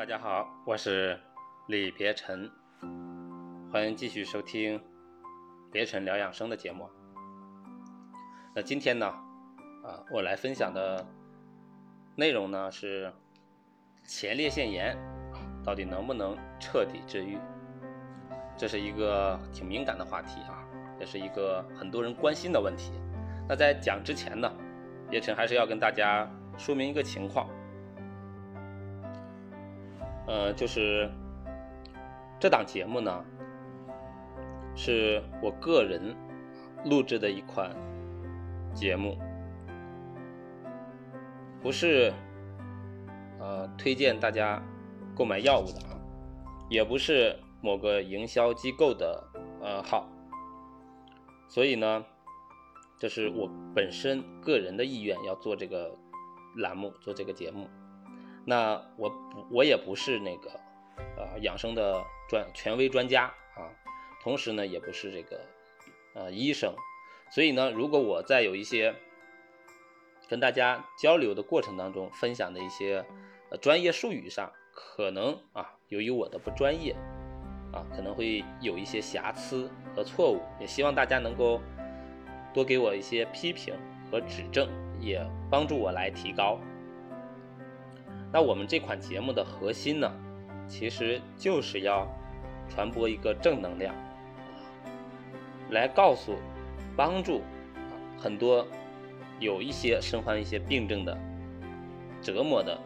大家好，我是李别尘，欢迎继续收听别尘聊养生的节目。那今天呢，啊，我来分享的内容呢是前列腺炎到底能不能彻底治愈？这是一个挺敏感的话题啊，也是一个很多人关心的问题。那在讲之前呢，别尘还是要跟大家说明一个情况。呃，就是这档节目呢，是我个人录制的一款节目，不是呃推荐大家购买药物的啊，也不是某个营销机构的呃号，所以呢，这是我本身个人的意愿要做这个栏目，做这个节目。那我不，我也不是那个，呃，养生的专权威专家啊，同时呢，也不是这个，呃，医生，所以呢，如果我在有一些跟大家交流的过程当中，分享的一些呃专业术语上，可能啊，由于我的不专业，啊，可能会有一些瑕疵和错误，也希望大家能够多给我一些批评和指正，也帮助我来提高。那我们这款节目的核心呢，其实就是要传播一个正能量，来告诉、帮助很多有一些身患一些病症的折磨的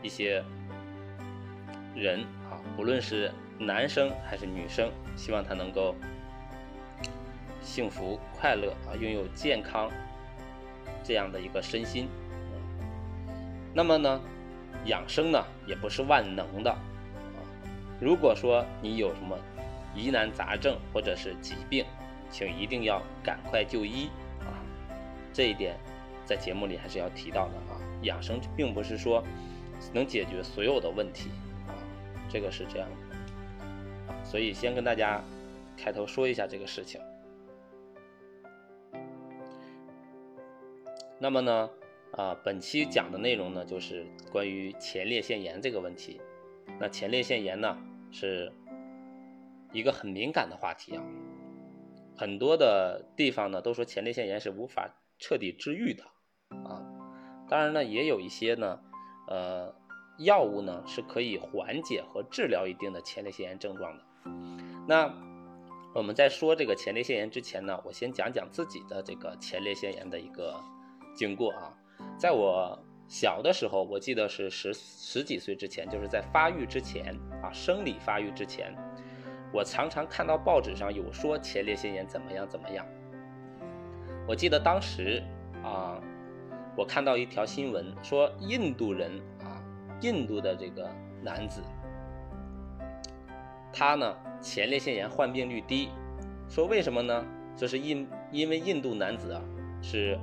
一些人啊，无论是男生还是女生，希望他能够幸福快乐啊，拥有健康这样的一个身心。那么呢？养生呢也不是万能的啊。如果说你有什么疑难杂症或者是疾病，请一定要赶快就医啊。这一点在节目里还是要提到的啊。养生并不是说能解决所有的问题啊，这个是这样的。所以先跟大家开头说一下这个事情。那么呢？啊，本期讲的内容呢，就是关于前列腺炎这个问题。那前列腺炎呢，是一个很敏感的话题啊。很多的地方呢，都说前列腺炎是无法彻底治愈的啊。当然呢，也有一些呢，呃，药物呢是可以缓解和治疗一定的前列腺炎症状的。那我们在说这个前列腺炎之前呢，我先讲讲自己的这个前列腺炎的一个经过啊。在我小的时候，我记得是十十几岁之前，就是在发育之前啊，生理发育之前，我常常看到报纸上有说前列腺炎怎么样怎么样。我记得当时啊，我看到一条新闻说，印度人啊，印度的这个男子，他呢前列腺炎患病率低，说为什么呢？这是因因为印度男子啊是。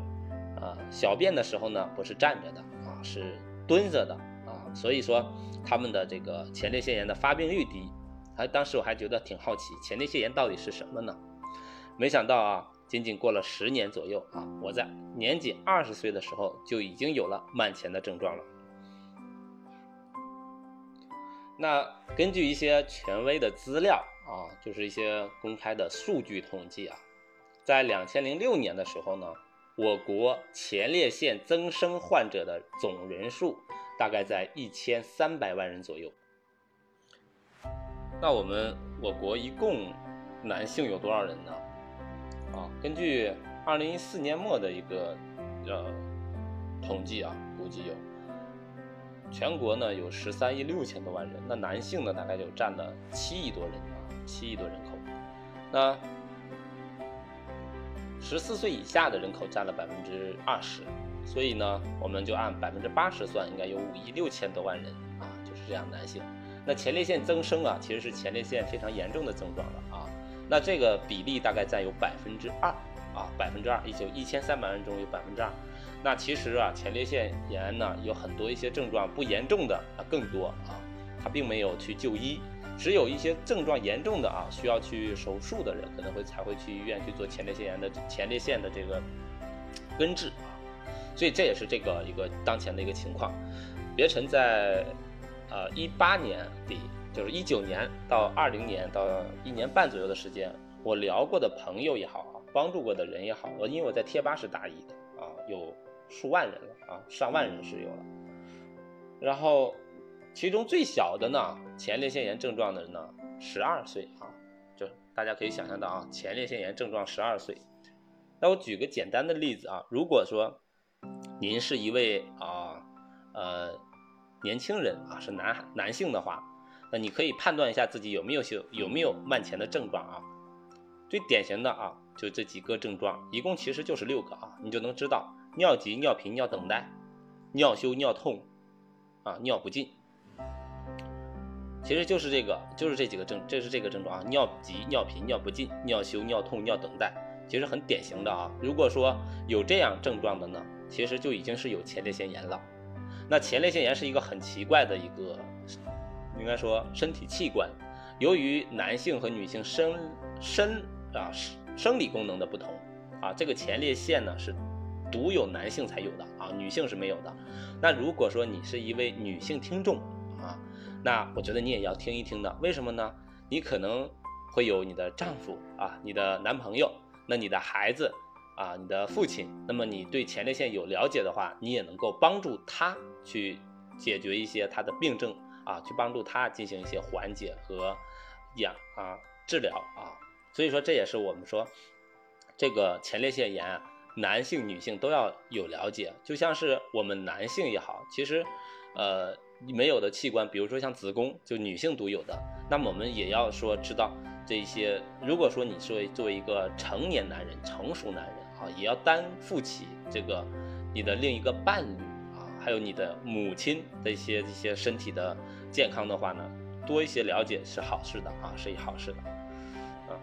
啊，小便的时候呢，不是站着的啊，是蹲着的啊，所以说他们的这个前列腺炎的发病率低。还当时我还觉得挺好奇，前列腺炎到底是什么呢？没想到啊，仅仅过了十年左右啊，我在年仅二十岁的时候就已经有了慢前的症状了。那根据一些权威的资料啊，就是一些公开的数据统计啊，在两千零六年的时候呢。我国前列腺增生患者的总人数大概在一千三百万人左右。那我们我国一共男性有多少人呢？啊，根据二零一四年末的一个呃统计啊，估计有全国呢有十三亿六千多万人，那男性呢大概就占了七亿多人啊，七亿多人口。那十四岁以下的人口占了百分之二十，所以呢，我们就按百分之八十算，应该有五亿六千多万人啊，就是这样男性。那前列腺增生啊，其实是前列腺非常严重的症状了啊。那这个比例大概占有百分之二啊，百分之二，也就一千三百万人中有百分之二。那其实啊，前列腺炎呢有很多一些症状不严重的啊更多啊，他并没有去就医。只有一些症状严重的啊，需要去手术的人，可能会才会去医院去做前列腺炎的前列腺的这个根治啊，所以这也是这个一个当前的一个情况。别尘在呃一八年底，就是一九年到二零年到一年半左右的时间，我聊过的朋友也好啊，帮助过的人也好，我因为我在贴吧是答疑的啊，有数万人了啊，上万人是有了。然后其中最小的呢，前列腺炎症状的人呢，十二岁啊，就大家可以想象到啊，前列腺炎症状十二岁。那我举个简单的例子啊，如果说您是一位啊呃年轻人啊，是男男性的话，那你可以判断一下自己有没有有有没有慢前的症状啊。最典型的啊，就这几个症状，一共其实就是六个啊，你就能知道尿急、尿频、尿等待、尿羞、尿痛啊、尿不尽，其实就是这个，就是这几个症，这是这个症状啊，尿急、尿频、尿不尽、尿羞、尿痛、尿等待。其实很典型的啊，如果说有这样症状的呢，其实就已经是有前列腺炎了。那前列腺炎是一个很奇怪的一个，应该说身体器官，由于男性和女性生生啊生理功能的不同啊，这个前列腺呢是独有男性才有的啊，女性是没有的。那如果说你是一位女性听众，那我觉得你也要听一听的，为什么呢？你可能会有你的丈夫啊，你的男朋友。那你的孩子啊，你的父亲，那么你对前列腺有了解的话，你也能够帮助他去解决一些他的病症啊，去帮助他进行一些缓解和养啊治疗啊。所以说这也是我们说这个前列腺炎，男性女性都要有了解。就像是我们男性也好，其实呃没有的器官，比如说像子宫，就女性独有的，那么我们也要说知道。这些，如果说你作为作为一个成年男人、成熟男人啊，也要担负起这个你的另一个伴侣啊，还有你的母亲的一些一些身体的健康的话呢，多一些了解是好事的啊，是一好事的啊。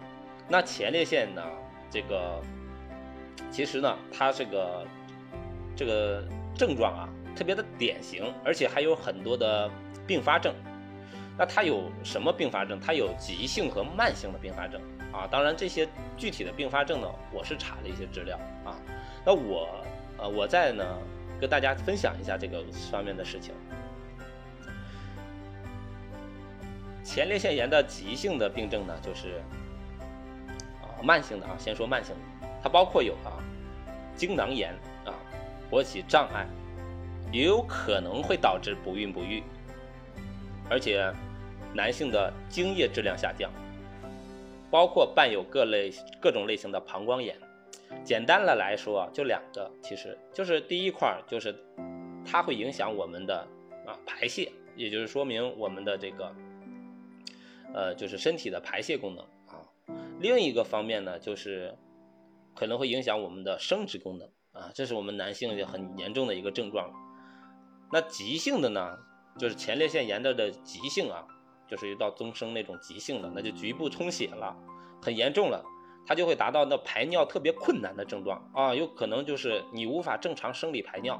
那前列腺呢，这个其实呢，它这个这个症状啊，特别的典型，而且还有很多的并发症。那它有什么并发症？它有急性和慢性的并发症啊。当然，这些具体的并发症呢，我是查了一些资料啊。那我呃，我在呢跟大家分享一下这个方面的事情。前列腺炎的急性的病症呢，就是啊慢性的啊，先说慢性的，它包括有啊精囊炎啊，勃起障碍，也有可能会导致不孕不育，而且。男性的精液质量下降，包括伴有各类各种类型的膀胱炎。简单的来说，就两个，其实就是第一块就是它会影响我们的啊排泄，也就是说明我们的这个呃就是身体的排泄功能啊。另一个方面呢，就是可能会影响我们的生殖功能啊，这是我们男性很严重的一个症状。那急性的呢，就是前列腺炎的的急性啊。就是一到增生那种急性的，那就局部充血了，很严重了，它就会达到那排尿特别困难的症状啊，有可能就是你无法正常生理排尿，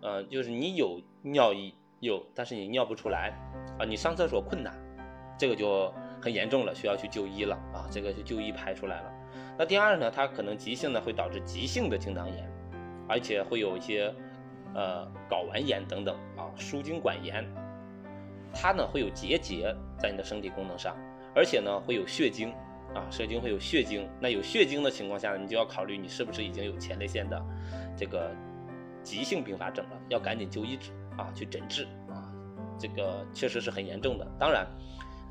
呃，就是你有尿意有，但是你尿不出来啊，你上厕所困难，这个就很严重了，需要去就医了啊，这个就就医排出来了。那第二呢，它可能急性的会导致急性的精囊炎，而且会有一些呃睾丸炎等等啊，输精管炎。它呢会有结节在你的身体功能上，而且呢会有血精啊，射精会有血精。那有血精的情况下，你就要考虑你是不是已经有前列腺的这个急性并发症了，要赶紧就医治啊，去诊治啊。这个确实是很严重的。当然，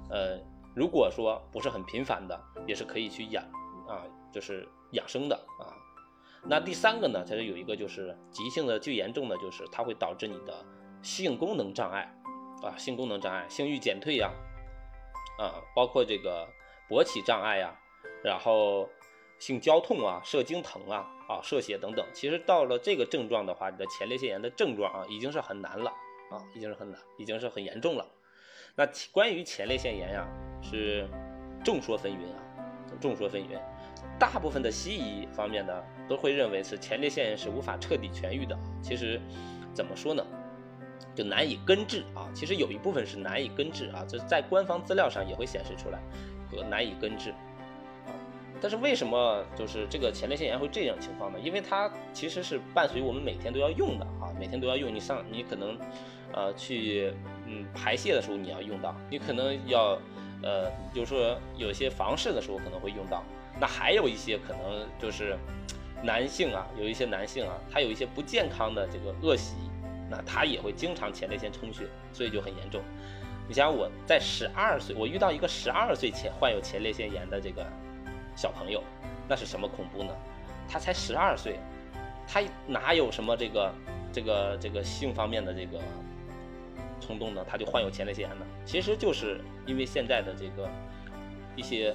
呃，如果说不是很频繁的，也是可以去养啊，就是养生的啊。那第三个呢，它是有一个就是急性的最严重的就是它会导致你的性功能障碍。啊，性功能障碍、性欲减退呀，啊，包括这个勃起障碍呀，然后性交痛啊、射精疼啊、啊射血等等。其实到了这个症状的话，你的前列腺炎的症状啊，已经是很难了啊，已经是很难，已经是很严重了。那关于前列腺炎呀，是众说纷纭啊，众说纷纭。大部分的西医方面呢，都会认为是前列腺炎是无法彻底痊愈的。其实怎么说呢？就难以根治啊，其实有一部分是难以根治啊，这在官方资料上也会显示出来和难以根治啊。但是为什么就是这个前列腺炎会这样情况呢？因为它其实是伴随我们每天都要用的啊，每天都要用。你上你可能，呃，去嗯排泄的时候你要用到，你可能要，呃，就是说有些房事的时候可能会用到。那还有一些可能就是男性啊，有一些男性啊，他有一些不健康的这个恶习，那他也会经常前列腺充血，所以就很严重。你想我在十二岁，我遇到一个十二岁前患有前列腺炎的这个小朋友，那是什么恐怖呢？他才十二岁，他哪有什么这个这个这个性方面的这个冲动呢？他就患有前列腺炎呢？其实就是因为现在的这个一些。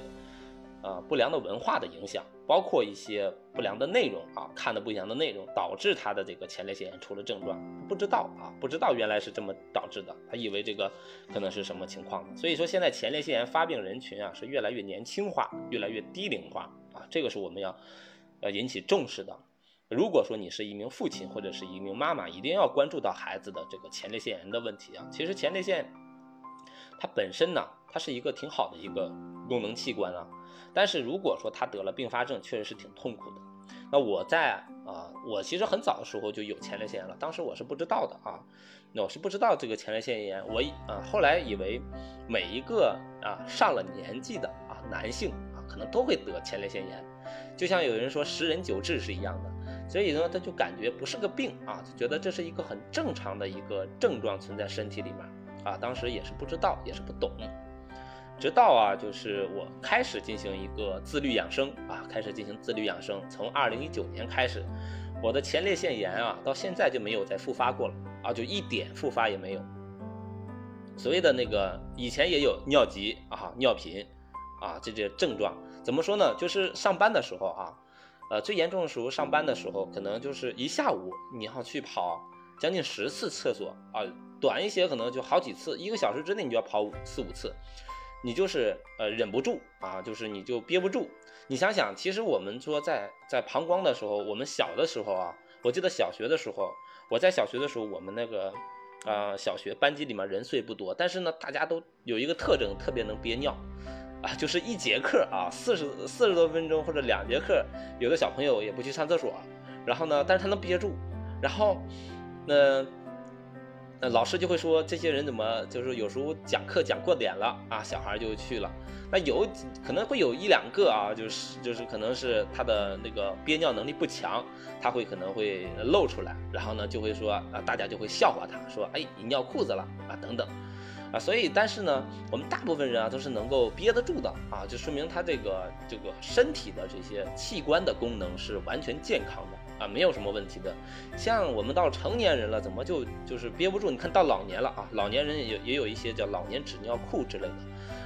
呃，不良的文化的影响，包括一些不良的内容啊，看的不一样的内容，导致他的这个前列腺炎出了症状，不知道啊，不知道原来是这么导致的，他以为这个可能是什么情况呢？所以说现在前列腺炎发病人群啊是越来越年轻化，越来越低龄化啊，这个是我们要要引起重视的。如果说你是一名父亲或者是一名妈妈，一定要关注到孩子的这个前列腺炎的问题啊。其实前列腺它本身呢，它是一个挺好的一个功能器官啊。但是如果说他得了并发症，确实是挺痛苦的。那我在啊，我其实很早的时候就有前列腺炎了，当时我是不知道的啊，那我是不知道这个前列腺炎，我啊后来以为每一个啊上了年纪的啊男性啊可能都会得前列腺炎，就像有人说十人九痔是一样的，所以呢他就感觉不是个病啊，就觉得这是一个很正常的一个症状存在身体里面啊，当时也是不知道，也是不懂。直到啊，就是我开始进行一个自律养生啊，开始进行自律养生。从二零一九年开始，我的前列腺炎啊，到现在就没有再复发过了啊，就一点复发也没有。所谓的那个以前也有尿急啊、尿频啊这些症状，怎么说呢？就是上班的时候啊，呃，最严重的时候上班的时候，可能就是一下午你要去跑将近十次厕所啊，短一些可能就好几次，一个小时之内你就要跑四五次。你就是呃忍不住啊，就是你就憋不住。你想想，其实我们说在在膀胱的时候，我们小的时候啊，我记得小学的时候，我在小学的时候，我们那个啊小学班级里面人虽不多，但是呢，大家都有一个特征，特别能憋尿啊，就是一节课啊四十四十多分钟或者两节课，有的小朋友也不去上厕所，然后呢，但是他能憋住，然后那。那老师就会说，这些人怎么就是有时候讲课讲过点了啊，小孩就去了。那有可能会有一两个啊，就是就是可能是他的那个憋尿能力不强，他会可能会露出来，然后呢就会说啊，大家就会笑话他，说哎你尿裤子了啊等等啊。所以但是呢，我们大部分人啊都是能够憋得住的啊，就说明他这个这个身体的这些器官的功能是完全健康的。啊，没有什么问题的。像我们到成年人了，怎么就就是憋不住？你看到老年了啊，老年人也也有一些叫老年纸尿裤之类的，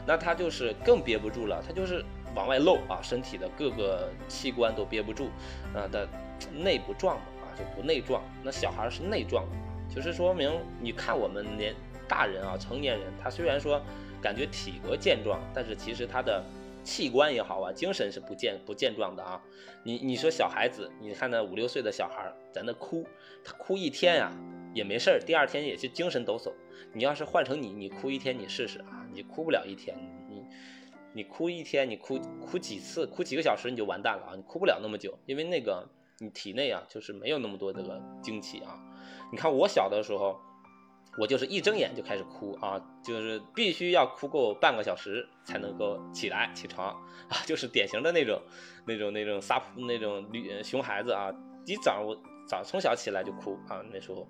那他就是更憋不住了，他就是往外漏啊，身体的各个器官都憋不住啊的内部壮嘛啊就不内壮。那小孩是内壮，就是说明你看我们年大人啊，成年人，他虽然说感觉体格健壮，但是其实他的。器官也好啊，精神是不健不健壮的啊。你你说小孩子，你看那五六岁的小孩在那哭，他哭一天啊也没事儿，第二天也是精神抖擞。你要是换成你，你哭一天你试试啊，你哭不了一天，你你哭一天，你哭哭几次，哭几个小时你就完蛋了啊，你哭不了那么久，因为那个你体内啊就是没有那么多这个精气啊。你看我小的时候。我就是一睁眼就开始哭啊，就是必须要哭够半个小时才能够起来起床啊，就是典型的那种那种那种撒那种女熊孩子啊，一早我早从小起来就哭啊那时候，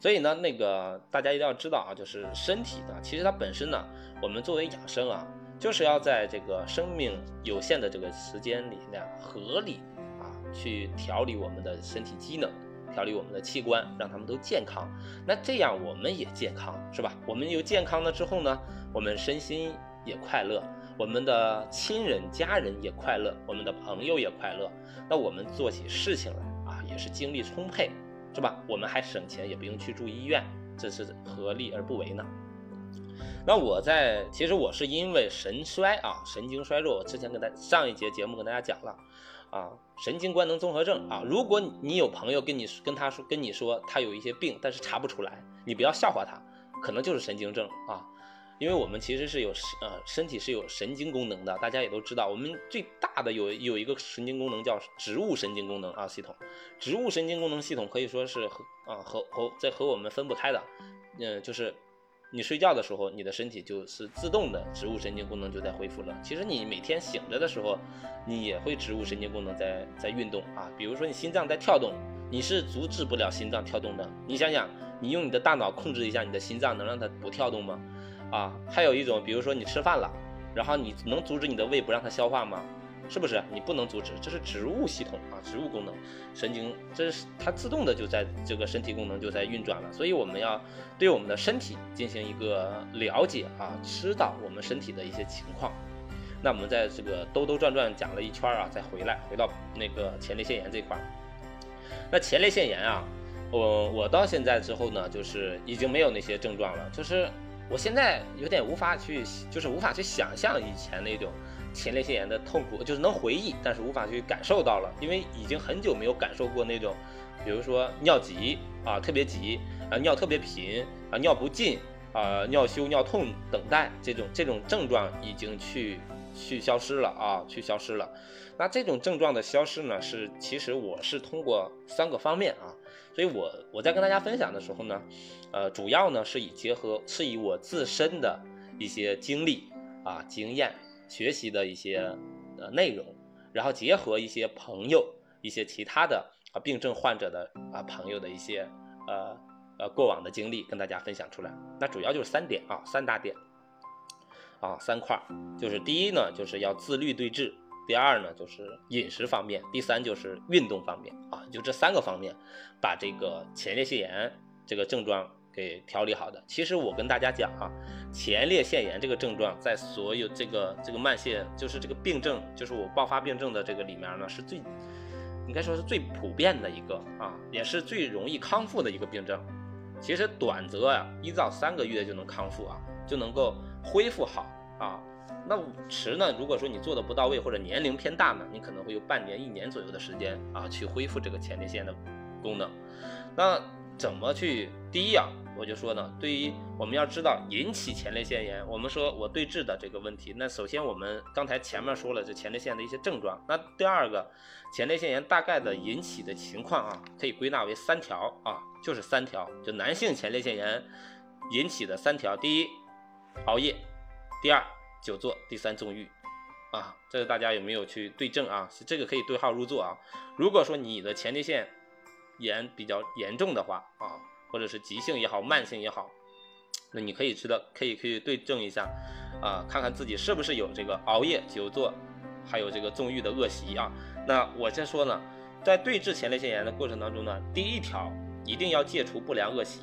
所以呢，那个大家一定要知道啊，就是身体呢，其实它本身呢，我们作为养生啊，就是要在这个生命有限的这个时间里面，合理啊去调理我们的身体机能。调理我们的器官，让他们都健康，那这样我们也健康，是吧？我们又健康了之后呢，我们身心也快乐，我们的亲人家人也快乐，我们的朋友也快乐，那我们做起事情来啊，也是精力充沛，是吧？我们还省钱，也不用去住医院，这是何利而不为呢？那我在，其实我是因为神衰啊，神经衰弱，我之前跟大上一节节目跟大家讲了。啊，神经官能综合症啊！如果你有朋友跟你跟他说跟你说他有一些病，但是查不出来，你不要笑话他，可能就是神经症啊。因为我们其实是有呃身体是有神经功能的，大家也都知道，我们最大的有有一个神经功能叫植物神经功能啊系统，植物神经功能系统可以说是和啊和和在和我们分不开的，嗯，就是你睡觉的时候，你的身体就是自动的植物神经功能就在恢复了。其实你每天醒着的时候，你也会植物神经功能在在运动啊，比如说你心脏在跳动，你是阻止不了心脏跳动的。你想想，你用你的大脑控制一下你的心脏，能让它不跳动吗？啊，还有一种，比如说你吃饭了，然后你能阻止你的胃不让它消化吗？是不是？你不能阻止，这是植物系统啊，植物功能，神经，这是它自动的就在这个身体功能就在运转了。所以我们要对我们的身体进行一个了解啊，知道我们身体的一些情况。那我们在这个兜兜转转讲了一圈啊，再回来回到那个前列腺炎这块儿。那前列腺炎啊，我我到现在之后呢，就是已经没有那些症状了，就是。我现在有点无法去，就是无法去想象以前那种前列腺炎的痛苦，就是能回忆，但是无法去感受到了，因为已经很久没有感受过那种，比如说尿急啊，特别急啊，尿特别频啊，尿不尽啊，尿羞尿痛等待这种这种症状已经去去消失了啊，去消失了。那这种症状的消失呢，是其实我是通过三个方面啊。所以，我我在跟大家分享的时候呢，呃，主要呢是以结合是以我自身的一些经历啊、经验、学习的一些呃内容，然后结合一些朋友、一些其他的啊病症患者的啊朋友的一些呃呃过往的经历，跟大家分享出来。那主要就是三点啊，三大点啊，三块，就是第一呢，就是要自律对治。第二呢，就是饮食方面；第三就是运动方面啊，就这三个方面，把这个前列腺炎这个症状给调理好的。其实我跟大家讲啊，前列腺炎这个症状在所有这个这个慢性，就是这个病症，就是我爆发病症的这个里面呢，是最应该说是最普遍的一个啊，也是最容易康复的一个病症。其实短则啊，一到三个月就能康复啊，就能够恢复好啊。那迟呢？如果说你做的不到位，或者年龄偏大呢，你可能会有半年、一年左右的时间啊，去恢复这个前列腺的功能。那怎么去？第一啊，我就说呢，对于我们要知道引起前列腺炎，我们说我对治的这个问题，那首先我们刚才前面说了这前列腺的一些症状。那第二个，前列腺炎大概的引起的情况啊，可以归纳为三条啊，就是三条，就男性前列腺炎引起的三条：第一，熬夜；第二。久坐，第三纵欲，啊，这个大家有没有去对症啊？这个可以对号入座啊。如果说你的前列腺炎比较严重的话啊，或者是急性也好，慢性也好，那你可以知道，可以可以对症一下啊，看看自己是不是有这个熬夜、久坐，还有这个纵欲的恶习啊。那我先说呢，在对治前列腺炎的过程当中呢，第一条一定要戒除不良恶习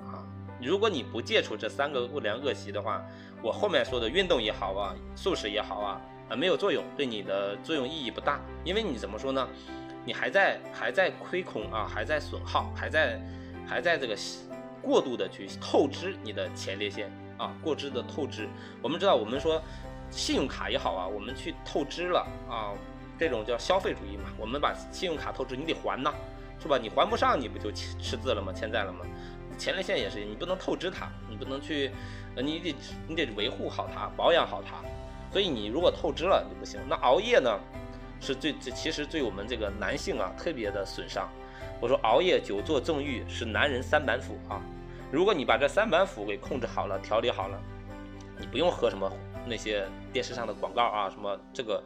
啊。如果你不戒除这三个不良恶习的话，我后面说的运动也好啊，素食也好啊，啊没有作用，对你的作用意义不大，因为你怎么说呢？你还在还在亏空啊，还在损耗，还在还在这个过度的去透支你的前列腺啊，过支的透支。我们知道，我们说信用卡也好啊，我们去透支了啊，这种叫消费主义嘛，我们把信用卡透支，你得还呐，是吧？你还不上，你不就吃字了吗？欠债了吗？前列腺也是，你不能透支它，你不能去。你得你得维护好它，保养好它，所以你如果透支了就不行。那熬夜呢，是最这其实对我们这个男性啊特别的损伤。我说熬夜、久坐、纵欲是男人三板斧啊。如果你把这三板斧给控制好了、调理好了，你不用喝什么那些电视上的广告啊，什么这个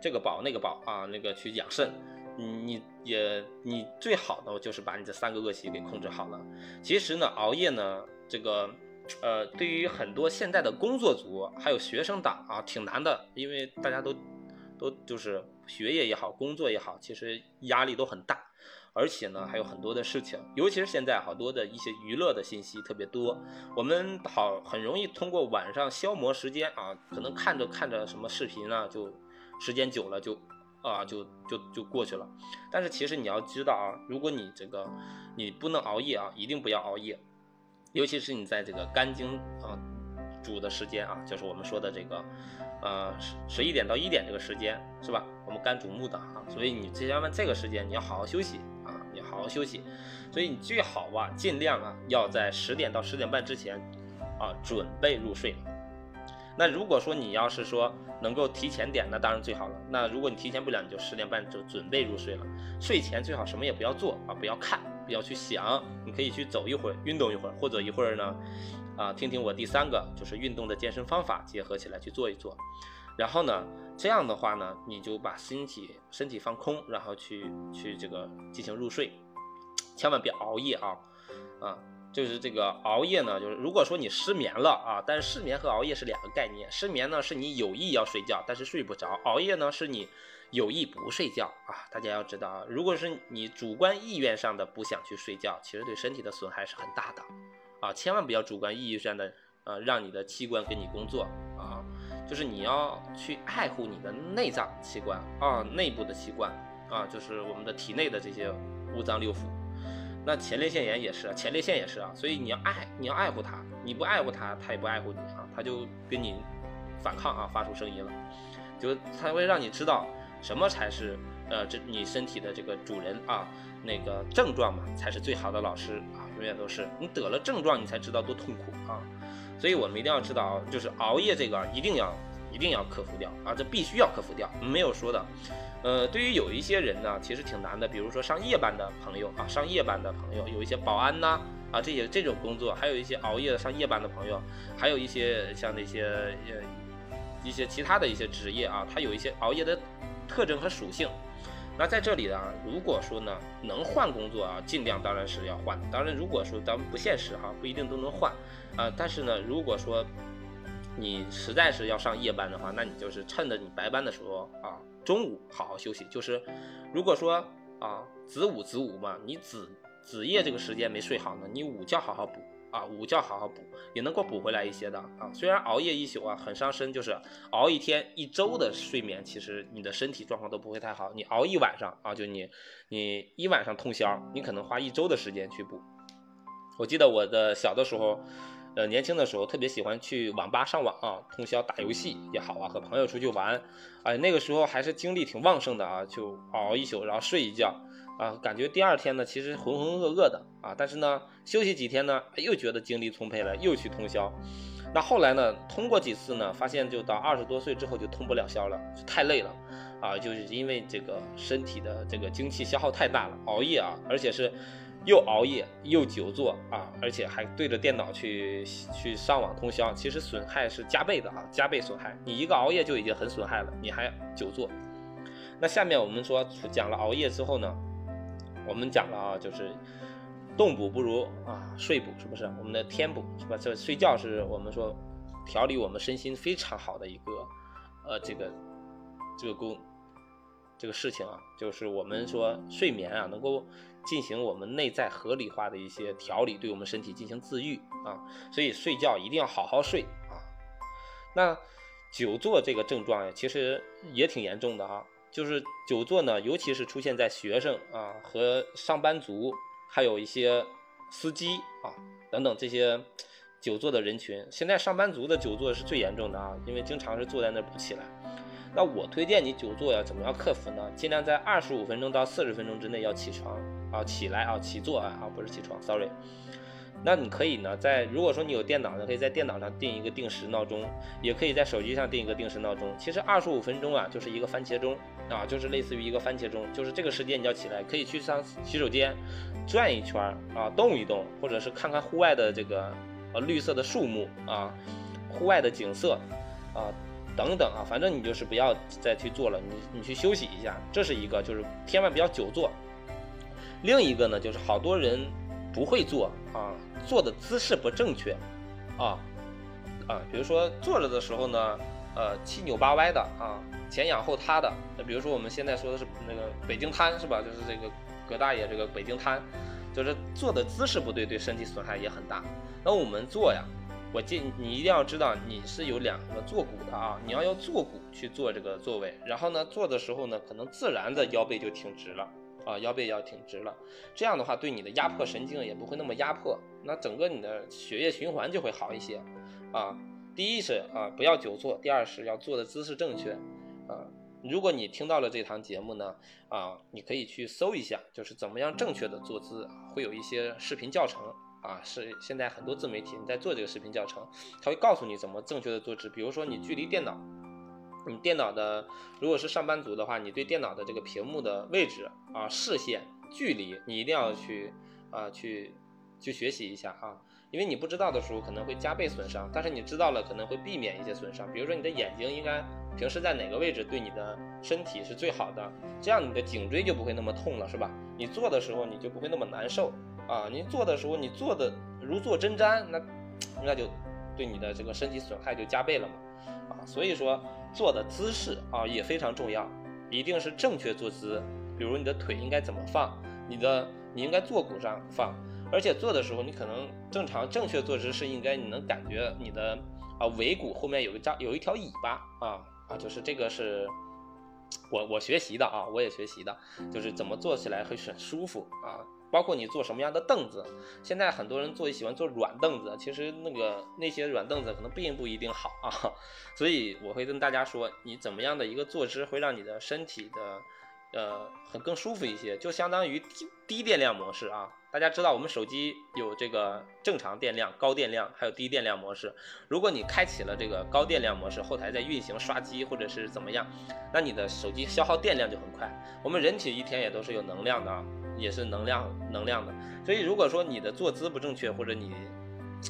这个宝那个宝啊，那个去养肾，你也你最好的就是把你这三个恶习给控制好了。其实呢，熬夜呢，这个。呃，对于很多现在的工作族还有学生党啊，挺难的，因为大家都都就是学业也好，工作也好，其实压力都很大，而且呢还有很多的事情，尤其是现在好多的一些娱乐的信息特别多，我们好很容易通过晚上消磨时间啊，可能看着看着什么视频啊，就时间久了就啊就就就过去了。但是其实你要知道啊，如果你这个你不能熬夜啊，一定不要熬夜。尤其是你在这个肝经啊煮的时间啊，就是我们说的这个，呃十十一点到一点这个时间是吧？我们肝主木的啊，所以你千万这个时间你要好好休息，好好休息。所以你最好吧，尽量啊要在十点到十点半之前啊准备入睡。那如果说你要是说能够提前点，那当然最好了。那如果你提前不了，你就十点半就准备入睡了。睡前最好什么也不要做啊，不要看，不要去想，你可以去走一会儿，运动一会儿，或者一会儿呢，啊，听听我第三个就是运动的健身方法结合起来去做一做。然后呢，这样的话呢，你就把身体身体放空，然后去去这个进行入睡，千万别熬夜啊，啊。就是这个熬夜呢，就是如果说你失眠了啊，但是失眠和熬夜是两个概念。失眠呢是你有意要睡觉，但是睡不着；熬夜呢是你有意不睡觉啊。大家要知道啊，如果是你主观意愿上的不想去睡觉，其实对身体的损害是很大的啊。千万不要主观意义上的呃让你的器官给你工作，就是你要去爱护你的内脏器官啊，内部的器官啊，就是我们的体内的这些五脏六腑。那前列腺炎也是，前列腺也是啊，所以你要爱，你要爱护它，你不爱护它，它也不爱护你啊，它就跟你反抗啊，发出声音了，就它会让你知道什么才是呃这你身体的这个主人啊，那个症状嘛才是最好的老师啊，永远都是。你得了症状你才知道多痛苦啊，所以我们一定要知道，就是熬夜这个一定要一定要克服掉啊，这必须要克服掉，没有说的。呃，对于有一些人呢，其实挺难的，比如说上夜班的朋友啊，上夜班的朋友，有一些保安呐，啊，这些这种工作，还有一些熬夜上夜班的朋友，还有一些像那些呃一些其他的一些职业啊，它有一些熬夜的特征和属性。那在这里呢，如果说呢能换工作啊，尽量当然是要换的。当然，如果说咱们不现实哈，不一定都能换啊。但是呢，如果说你实在是要上夜班的话，那你就是趁着你白班的时候啊。中午好好休息，就是如果说啊子午子午嘛，你子子夜这个时间没睡好呢，你午觉好好补啊，午觉好好补也能够补回来一些的啊。虽然熬夜一宿啊很伤身，就是熬一天一周的睡眠，其实你的身体状况都不会太好。你熬一晚上啊，就你你一晚上通宵，你可能花一周的时间去补。我记得我的小的时候。呃，年轻的时候特别喜欢去网吧上网啊，通宵打游戏也好啊，和朋友出去玩，哎，那个时候还是精力挺旺盛的啊，就熬一宿，然后睡一觉啊，感觉第二天呢其实浑浑噩噩的啊，但是呢休息几天呢又觉得精力充沛了，又去通宵。那后来呢通过几次呢，发现就到二十多岁之后就通不了宵了，太累了啊，就是因为这个身体的这个精气消耗太大了，熬夜啊，而且是。又熬夜又久坐啊，而且还对着电脑去去上网通宵，其实损害是加倍的啊，加倍损害。你一个熬夜就已经很损害了，你还久坐。那下面我们说讲了熬夜之后呢，我们讲了啊，就是动补不如啊睡补，是不是？我们的天补是吧？这睡觉是我们说调理我们身心非常好的一个呃这个这个功这个事情啊，就是我们说睡眠啊能够。进行我们内在合理化的一些调理，对我们身体进行自愈啊，所以睡觉一定要好好睡啊。那久坐这个症状呀，其实也挺严重的啊。就是久坐呢，尤其是出现在学生啊和上班族，还有一些司机啊等等这些久坐的人群。现在上班族的久坐是最严重的啊，因为经常是坐在那儿不起来。那我推荐你久坐要怎么样克服呢？尽量在二十五分钟到四十分钟之内要起床。啊，起来啊，起坐啊，啊，不是起床，sorry。那你可以呢，在如果说你有电脑呢，可以在电脑上定一个定时闹钟，也可以在手机上定一个定时闹钟。其实二十五分钟啊，就是一个番茄钟啊，就是类似于一个番茄钟，就是这个时间你要起来，可以去上洗手间转一圈啊，动一动，或者是看看户外的这个呃绿色的树木啊，户外的景色啊等等啊，反正你就是不要再去做了，你你去休息一下，这是一个，就是千万不要久坐。另一个呢，就是好多人不会做啊，做的姿势不正确，啊啊，比如说坐着的时候呢，呃，七扭八歪的啊，前仰后塌的。那比如说我们现在说的是那个北京瘫是吧？就是这个葛大爷这个北京瘫，就是坐的姿势不对，对身体损害也很大。那我们坐呀，我建议你一定要知道你是有两个坐骨的啊，你要用坐骨去做这个座位，然后呢，坐的时候呢，可能自然的腰背就挺直了。啊，腰背要挺直了，这样的话对你的压迫神经也不会那么压迫，那整个你的血液循环就会好一些。啊，第一是啊不要久坐，第二是要坐的姿势正确。啊，如果你听到了这堂节目呢，啊，你可以去搜一下，就是怎么样正确的坐姿，会有一些视频教程啊。是现在很多自媒体你在做这个视频教程，他会告诉你怎么正确的坐姿。比如说你距离电脑，你电脑的如果是上班族的话，你对电脑的这个屏幕的位置啊、视线距离，你一定要去啊去去学习一下啊。因为你不知道的时候可能会加倍损伤，但是你知道了可能会避免一些损伤。比如说你的眼睛应该平时在哪个位置对你的身体是最好的，这样你的颈椎就不会那么痛了，是吧？你做的时候你就不会那么难受啊。你做的时候你做的如坐针毡，那那就对你的这个身体损害就加倍了嘛。啊，所以说坐的姿势啊也非常重要，一定是正确坐姿。比如你的腿应该怎么放，你的你应该坐骨上放。而且做的时候，你可能正常正确坐姿是应该你能感觉你的啊尾骨后面有一张有一条尾巴啊啊，就是这个是我我学习的啊，我也学习的，就是怎么坐起来会很舒服啊。包括你坐什么样的凳子，现在很多人坐喜欢坐软凳子，其实那个那些软凳子可能并不一定好啊。所以我会跟大家说，你怎么样的一个坐姿会让你的身体的。呃，很更舒服一些，就相当于低低电量模式啊。大家知道我们手机有这个正常电量、高电量，还有低电量模式。如果你开启了这个高电量模式，后台在运行刷机或者是怎么样，那你的手机消耗电量就很快。我们人体一天也都是有能量的啊，也是能量能量的。所以如果说你的坐姿不正确，或者你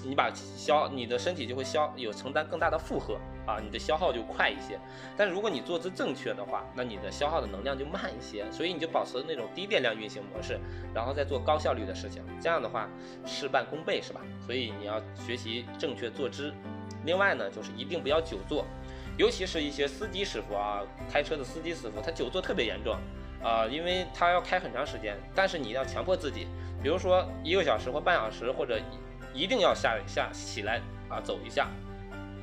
你把消你的身体就会消有承担更大的负荷啊，你的消耗就快一些。但如果你坐姿正确的话，那你的消耗的能量就慢一些。所以你就保持那种低电量运行模式，然后再做高效率的事情。这样的话事半功倍，是吧？所以你要学习正确坐姿。另外呢，就是一定不要久坐，尤其是一些司机师傅啊，开车的司机师傅，他久坐特别严重啊，因为他要开很长时间。但是你要强迫自己，比如说一个小时或半小时或者。一定要下下起来啊，走一下，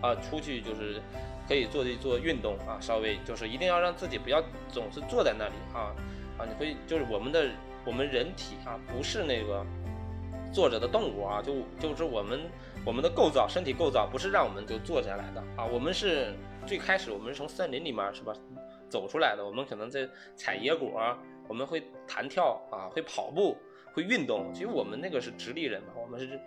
啊，出去就是可以做一做运动啊，稍微就是一定要让自己不要总是坐在那里啊啊，你会就是我们的我们人体啊，不是那个坐着的动物啊，就就是我们我们的构造身体构造不是让我们就坐下来的啊，我们是最开始我们是从森林里面是吧走出来的，我们可能在采野果，我们会弹跳啊，会跑步，会运动，其实我们那个是直立人嘛，我们是。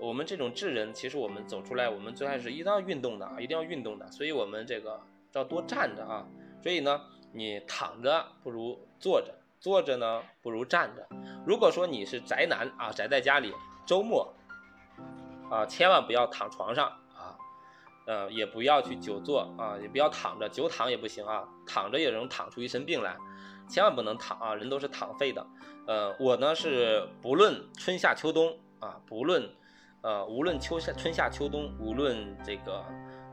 我们这种智人，其实我们走出来，我们最开始一定要运动的啊，一定要运动的，所以我们这个要多站着啊。所以呢，你躺着不如坐着，坐着呢不如站着。如果说你是宅男啊，宅在家里，周末啊，千万不要躺床上啊，呃，也不要去久坐啊，也不要躺着，久躺也不行啊，躺着也能躺出一身病来，千万不能躺啊，人都是躺废的。呃，我呢是不论春夏秋冬啊，不论。呃，无论秋夏春夏秋冬，无论这个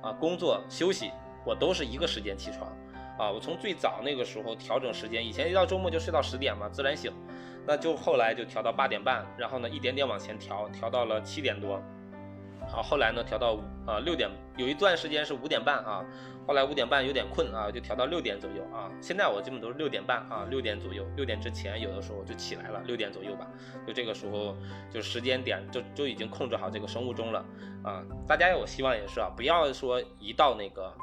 啊工作休息，我都是一个时间起床啊。我从最早那个时候调整时间，以前一到周末就睡到十点嘛，自然醒，那就后来就调到八点半，然后呢一点点往前调，调到了七点多。好，后来呢调到呃六点，有一段时间是五点半啊，后来五点半有点困啊，就调到六点左右啊。现在我基本都是六点半啊，六点左右，六点之前有的时候就起来了，六点左右吧，就这个时候就时间点就就已经控制好这个生物钟了啊。大家我希望也是啊，不要说一到那个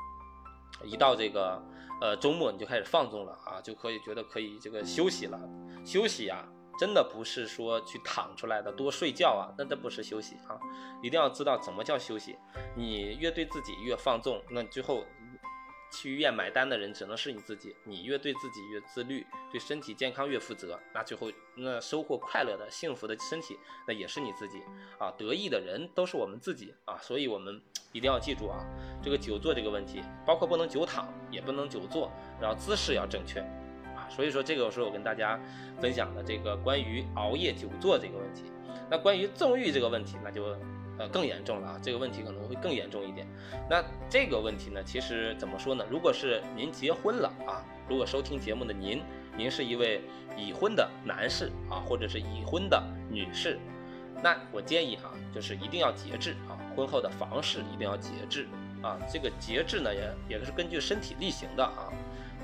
一到这个呃周末你就开始放纵了啊，就可以觉得可以这个休息了，休息呀。真的不是说去躺出来的，多睡觉啊，那这不是休息啊！一定要知道怎么叫休息。你越对自己越放纵，那最后去医院买单的人只能是你自己。你越对自己越自律，对身体健康越负责，那最后那收获快乐的、幸福的身体，那也是你自己啊！得意的人都是我们自己啊！所以我们一定要记住啊，这个久坐这个问题，包括不能久躺，也不能久坐，然后姿势要正确。所以说，这个是我跟大家分享的这个关于熬夜久坐这个问题。那关于纵欲这个问题，那就呃更严重了啊，这个问题可能会更严重一点。那这个问题呢，其实怎么说呢？如果是您结婚了啊，如果收听节目的您，您是一位已婚的男士啊，或者是已婚的女士，那我建议啊，就是一定要节制啊，婚后的房事一定要节制啊。这个节制呢，也也是根据身体力行的啊。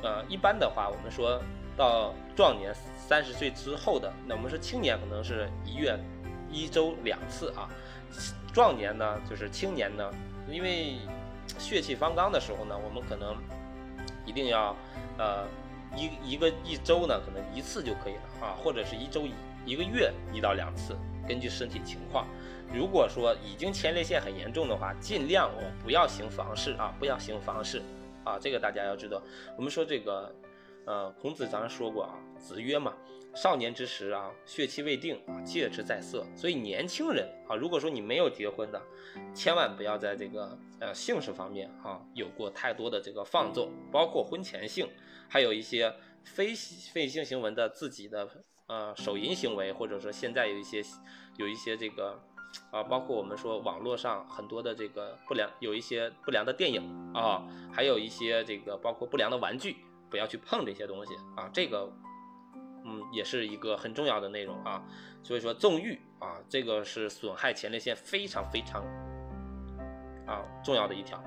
呃，一般的话，我们说到壮年三十岁之后的，那我们说青年可能是一月一周两次啊，壮年呢就是青年呢，因为血气方刚的时候呢，我们可能一定要呃一一个一周呢可能一次就可以了啊，或者是一周一一个月一到两次。根据身体情况。如果说已经前列腺很严重的话，尽量我不要行房事啊，不要行房事。啊，这个大家要知道。我们说这个，呃，孔子咱说过啊，子曰嘛，少年之时啊，血气未定啊，戒之在色。所以年轻人啊，如果说你没有结婚的，千万不要在这个呃性事方面啊有过太多的这个放纵，包括婚前性，还有一些非非性行为的自己的呃手淫行为，或者说现在有一些有一些这个。啊，包括我们说网络上很多的这个不良，有一些不良的电影啊，还有一些这个包括不良的玩具，不要去碰这些东西啊。这个，嗯，也是一个很重要的内容啊。所以说纵欲啊，这个是损害前列腺非常非常啊重要的一条。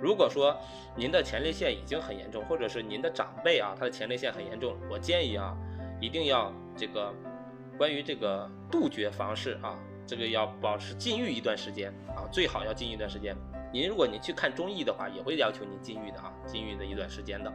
如果说您的前列腺已经很严重，或者是您的长辈啊，他的前列腺很严重，我建议啊，一定要这个关于这个杜绝房事啊。这个要保持禁欲一段时间啊，最好要禁一段时间。您如果您去看中医的话，也会要求您禁欲的啊，禁欲的一段时间的。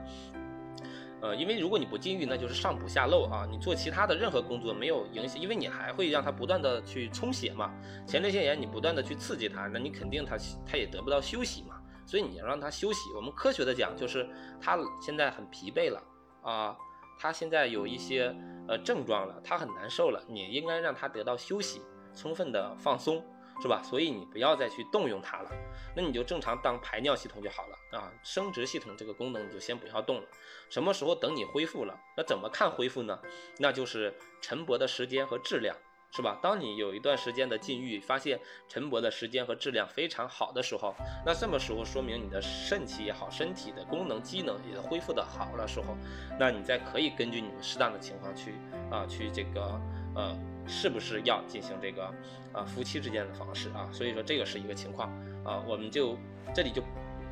呃，因为如果你不禁欲，那就是上补下漏啊。你做其他的任何工作没有影响，因为你还会让它不断的去充血嘛。前列腺炎你不断的去刺激它，那你肯定它它也得不到休息嘛。所以你要让它休息。我们科学的讲，就是它现在很疲惫了啊，它现在有一些呃症状了，它很难受了，你应该让它得到休息。充分的放松，是吧？所以你不要再去动用它了，那你就正常当排尿系统就好了啊。生殖系统这个功能你就先不要动了。什么时候等你恢复了？那怎么看恢复呢？那就是晨勃的时间和质量，是吧？当你有一段时间的禁欲，发现晨勃的时间和质量非常好的时候，那这么时候说明你的肾气也好，身体的功能机能也恢复的好了时候，那你再可以根据你们适当的情况去啊，去这个呃。是不是要进行这个啊夫妻之间的方式啊？所以说这个是一个情况啊，我们就这里就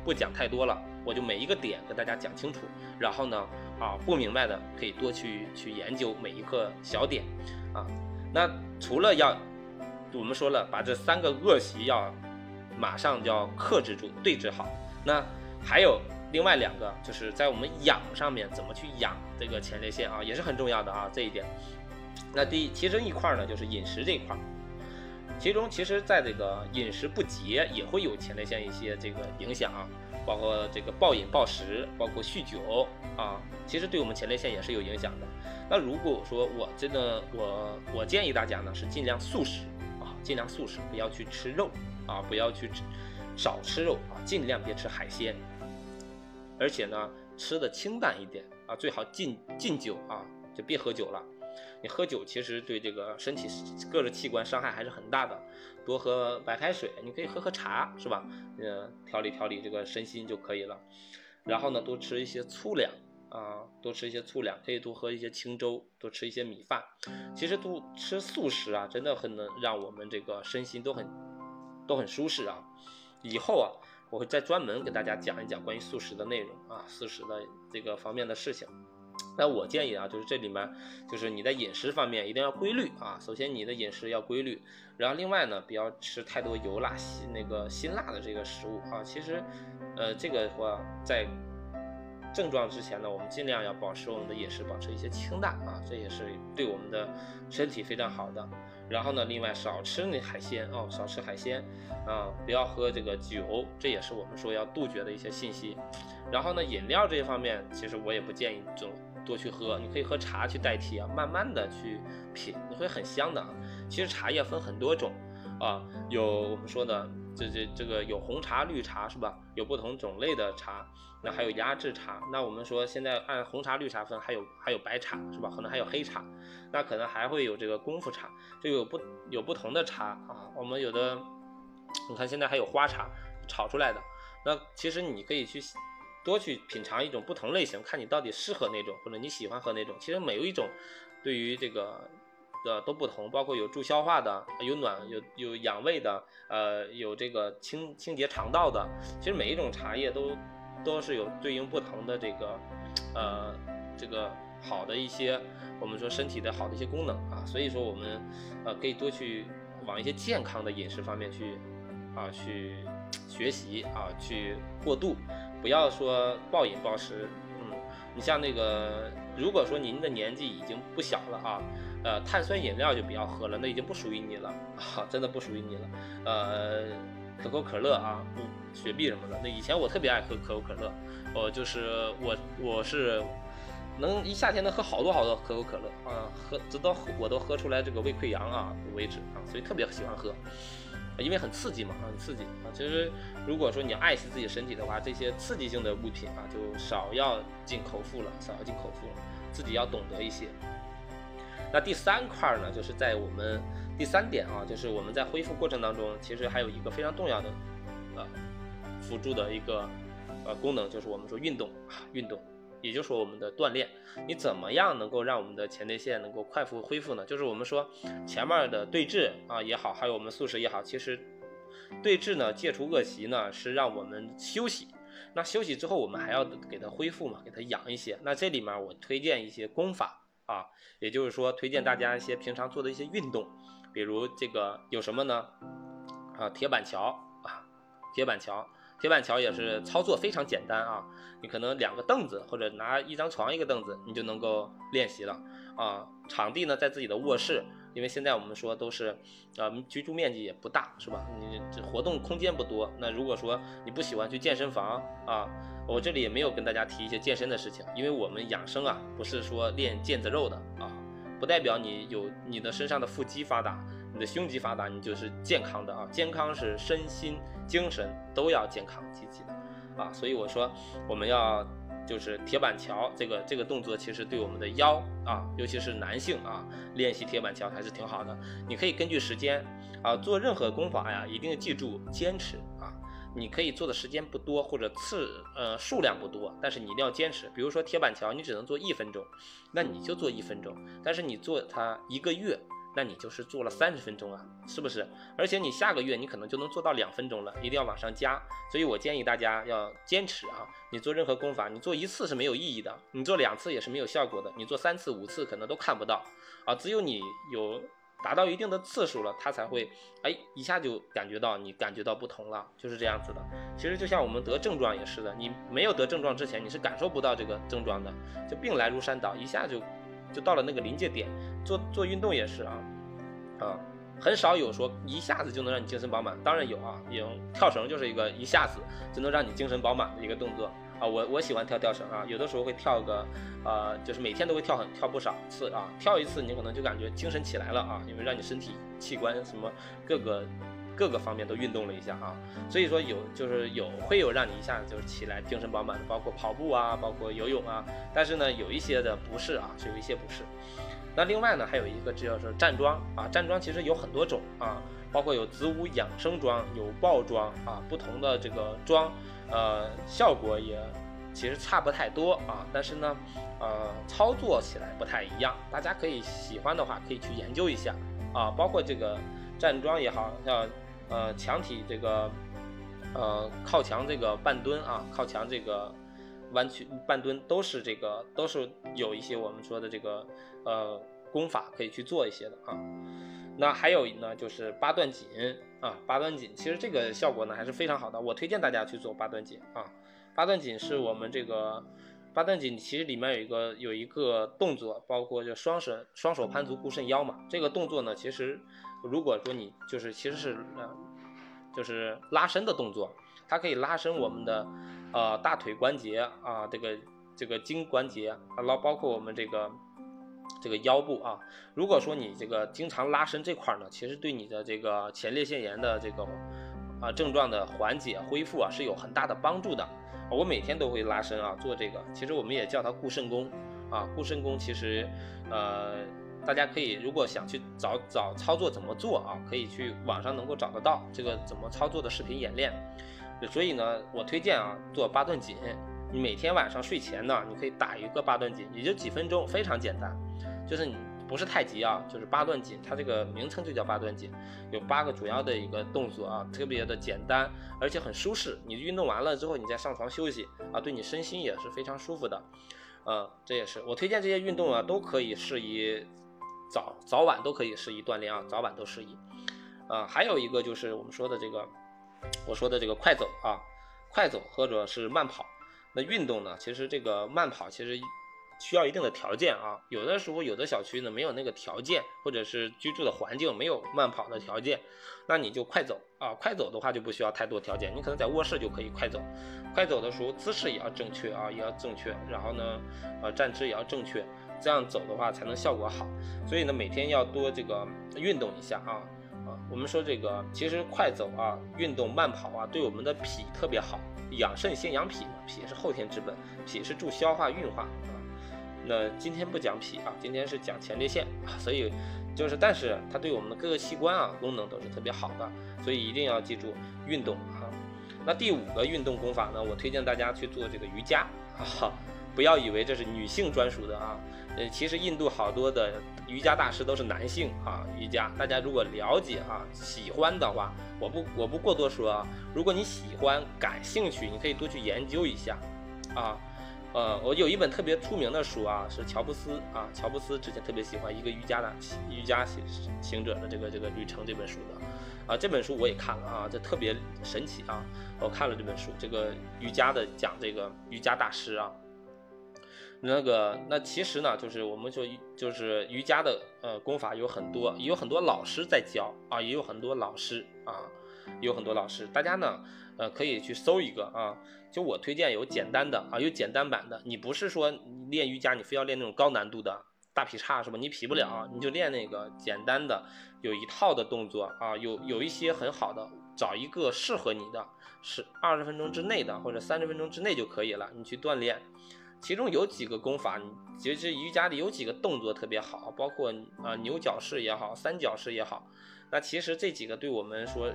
不讲太多了，我就每一个点跟大家讲清楚。然后呢啊不明白的可以多去去研究每一个小点啊。那除了要我们说了把这三个恶习要马上就要克制住对治好，那还有另外两个就是在我们养上面怎么去养这个前列腺啊也是很重要的啊这一点。那第，其中一块呢，就是饮食这一块，其中其实在这个饮食不节也会有前列腺一些这个影响，包括这个暴饮暴食，包括酗酒啊，其实对我们前列腺也是有影响的。那如果说我真的我我建议大家呢是尽量素食啊，尽量素食，不要去吃肉啊，不要去吃少吃肉啊，尽量别吃海鲜，而且呢吃的清淡一点啊，最好禁禁酒啊，就别喝酒了。你喝酒其实对这个身体各个器官伤害还是很大的，多喝白开水，你可以喝喝茶，是吧？呃，调理调理这个身心就可以了。然后呢，多吃一些粗粮啊，多吃一些粗粮，可以多喝一些清粥，多吃一些米饭。其实多吃素食啊，真的很能让我们这个身心都很都很舒适啊。以后啊，我会再专门给大家讲一讲关于素食的内容啊，素食的这个方面的事情。那我建议啊，就是这里面，就是你在饮食方面一定要规律啊。首先你的饮食要规律，然后另外呢，不要吃太多油辣、辛那个辛辣的这个食物啊。其实，呃，这个话在症状之前呢，我们尽量要保持我们的饮食，保持一些清淡啊，这也是对我们的身体非常好的。然后呢，另外少吃那海鲜哦，少吃海鲜啊，不要喝这个酒，这也是我们说要杜绝的一些信息。然后呢，饮料这一方面，其实我也不建议总。多去喝，你可以喝茶去代替啊，慢慢的去品，你会很香的啊。其实茶叶分很多种啊，有我们说的这这这个有红茶、绿茶是吧？有不同种类的茶，那还有压制茶。那我们说现在按红茶、绿茶分，还有还有白茶是吧？可能还有黑茶，那可能还会有这个功夫茶，就有不有不同的茶啊。我们有的，你看现在还有花茶炒出来的，那其实你可以去。多去品尝一种不同类型，看你到底适合哪种，或者你喜欢喝哪种。其实每一种对于这个的都不同，包括有助消化的，有暖有有养胃的，呃，有这个清清洁肠道的。其实每一种茶叶都都是有对应不同的这个呃这个好的一些我们说身体的好的一些功能啊。所以说我们呃可以多去往一些健康的饮食方面去啊去学习啊去过渡。不要说暴饮暴食，嗯，你像那个，如果说您的年纪已经不小了啊，呃，碳酸饮料就不要喝了，那已经不属于你了 啊，真的不属于你了。呃，可口可乐啊，雪碧什么的，那以前我特别爱喝可口可乐，我就是我我是能一夏天能喝好多好多可口可乐啊，喝直到我都喝出来这个胃溃疡啊为止啊，所以特别喜欢喝，因为很刺激嘛，很刺激啊。其实如果说你爱惜自己身体的话，这些刺激性的物品啊，就少要进口腹了，少要进口腹了，自己要懂得一些。那第三块呢，就是在我们第三点啊，就是我们在恢复过程当中，其实还有一个非常重要的，呃，辅助的一个呃功能，就是我们说运动，运动，也就是说我们的锻炼。你怎么样能够让我们的前列腺能够快速恢复呢？就是我们说前面的对峙啊也好，还有我们素食也好，其实对峙呢，戒除恶习呢，是让我们休息。那休息之后，我们还要给它恢复嘛，给它养一些。那这里面我推荐一些功法。啊，也就是说，推荐大家一些平常做的一些运动，比如这个有什么呢？啊，铁板桥啊，铁板桥，铁板桥也是操作非常简单啊。你可能两个凳子或者拿一张床一个凳子，你就能够练习了啊。场地呢在自己的卧室，因为现在我们说都是，呃，居住面积也不大，是吧？你这活动空间不多。那如果说你不喜欢去健身房啊。我这里也没有跟大家提一些健身的事情，因为我们养生啊，不是说练腱子肉的啊，不代表你有你的身上的腹肌发达，你的胸肌发达，你就是健康的啊。健康是身心精神都要健康积极的啊，所以我说我们要就是铁板桥这个这个动作，其实对我们的腰啊，尤其是男性啊，练习铁板桥还是挺好的。你可以根据时间啊，做任何功法呀，一定记住坚持啊。你可以做的时间不多，或者次呃数量不多，但是你一定要坚持。比如说铁板桥，你只能做一分钟，那你就做一分钟。但是你做它一个月，那你就是做了三十分钟啊，是不是？而且你下个月你可能就能做到两分钟了，一定要往上加。所以我建议大家要坚持啊！你做任何功法，你做一次是没有意义的，你做两次也是没有效果的，你做三次、五次可能都看不到啊。只有你有。达到一定的次数了，他才会哎一下就感觉到你感觉到不同了，就是这样子的。其实就像我们得症状也是的，你没有得症状之前，你是感受不到这个症状的。就病来如山倒，一下就就到了那个临界点。做做运动也是啊，啊，很少有说一下子就能让你精神饱满。当然有啊，有跳绳就是一个一下子就能让你精神饱满的一个动作。啊，我我喜欢跳跳绳啊，有的时候会跳个，呃，就是每天都会跳很跳不少次啊，跳一次你可能就感觉精神起来了啊，因为让你身体器官什么各个各个方面都运动了一下啊，所以说有就是有会有让你一下就是起来精神饱满的，包括跑步啊，包括游泳啊，但是呢有一些的不是啊，是有一些不是。那另外呢还有一个叫做站桩啊，站桩其实有很多种啊，包括有子午养生桩，有抱桩啊，不同的这个桩。呃，效果也其实差不太多啊，但是呢，呃，操作起来不太一样。大家可以喜欢的话，可以去研究一下啊，包括这个站桩也好，像呃墙体这个呃靠墙这个半蹲啊，靠墙这个弯曲半蹲，都是这个都是有一些我们说的这个呃功法可以去做一些的啊。那还有呢，就是八段锦啊，八段锦其实这个效果呢还是非常好的，我推荐大家去做八段锦啊。八段锦是我们这个八段锦，其实里面有一个有一个动作，包括就双手双手攀足固肾腰嘛。这个动作呢，其实如果说你就是其实是呃就是拉伸的动作，它可以拉伸我们的呃大腿关节啊，这个这个筋关节，然后包括我们这个。这个腰部啊，如果说你这个经常拉伸这块呢，其实对你的这个前列腺炎的这个啊症状的缓解恢复啊是有很大的帮助的。我每天都会拉伸啊，做这个，其实我们也叫它固肾功啊。固肾功其实呃，大家可以如果想去找找操作怎么做啊，可以去网上能够找得到这个怎么操作的视频演练。所以呢，我推荐啊做八段锦。你每天晚上睡前呢，你可以打一个八段锦，也就几分钟，非常简单。就是你不是太极啊，就是八段锦，它这个名称就叫八段锦，有八个主要的一个动作啊，特别的简单，而且很舒适。你运动完了之后，你再上床休息啊，对你身心也是非常舒服的。嗯，这也是我推荐这些运动啊，都可以适宜早早晚都可以适宜锻炼啊，早晚都适宜。啊，还有一个就是我们说的这个，我说的这个快走啊，快走或者是慢跑。那运动呢，其实这个慢跑其实。需要一定的条件啊。有的时候有的小区呢没有那个条件，或者是居住的环境没有慢跑的条件，那你就快走啊。快走的话就不需要太多条件，你可能在卧室就可以快走。快走的时候姿势也要正确啊，也要正确。然后呢，呃，站姿也要正确，这样走的话才能效果好。所以呢，每天要多这个运动一下啊啊。我们说这个，其实快走啊，运动慢跑啊，对我们的脾特别好，养肾先养脾嘛，脾是后天之本，脾是助消化运化啊。那今天不讲脾啊，今天是讲前列腺啊，所以就是，但是它对我们的各个器官啊功能都是特别好的，所以一定要记住运动啊。那第五个运动功法呢，我推荐大家去做这个瑜伽啊。不要以为这是女性专属的啊，呃，其实印度好多的瑜伽大师都是男性啊。瑜伽，大家如果了解啊，喜欢的话，我不我不过多说啊。如果你喜欢、感兴趣，你可以多去研究一下啊。呃，我有一本特别出名的书啊，是乔布斯啊，乔布斯之前特别喜欢一个瑜伽的瑜伽行行者的这个这个旅程这本书的啊，这本书我也看了啊，这特别神奇啊。我看了这本书，这个瑜伽的讲这个瑜伽大师啊。那个，那其实呢，就是我们说，就是瑜伽的呃功法有很多，也有很多老师在教啊，也有很多老师啊，有很多老师，大家呢，呃，可以去搜一个啊，就我推荐有简单的啊，有简单版的，你不是说练瑜伽你非要练那种高难度的大劈叉是吧？你劈不了，你就练那个简单的，有一套的动作啊，有有一些很好的，找一个适合你的，是二十分钟之内的或者三十分钟之内就可以了，你去锻炼。其中有几个功法，其实瑜伽里有几个动作特别好，包括啊牛角式也好，三角式也好。那其实这几个对我们说，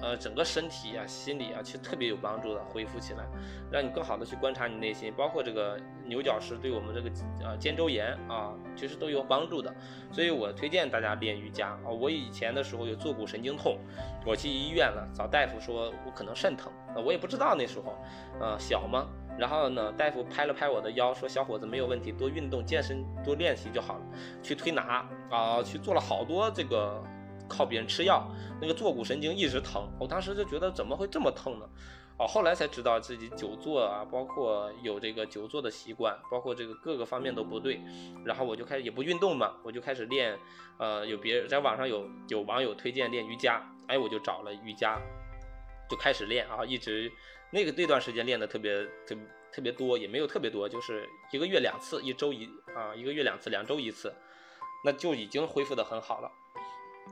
呃整个身体啊、心理啊，其实特别有帮助的，恢复起来，让你更好的去观察你内心。包括这个牛角式对我们这个呃肩周炎啊，其实都有帮助的。所以我推荐大家练瑜伽啊。我以前的时候有坐骨神经痛，我去医院了，找大夫说我可能肾疼，我也不知道那时候，呃小吗？然后呢，大夫拍了拍我的腰，说：“小伙子没有问题，多运动健身，多练习就好了。”去推拿啊，去做了好多这个，靠别人吃药，那个坐骨神经一直疼。我当时就觉得怎么会这么疼呢？哦，后来才知道自己久坐啊，包括有这个久坐的习惯，包括这个各个方面都不对。然后我就开始也不运动嘛，我就开始练。呃，有别人在网上有有网友推荐练瑜伽，哎，我就找了瑜伽，就开始练啊，一直。那个那段时间练的特别特特别多，也没有特别多，就是一个月两次，一周一啊，一个月两次，两周一次，那就已经恢复的很好了。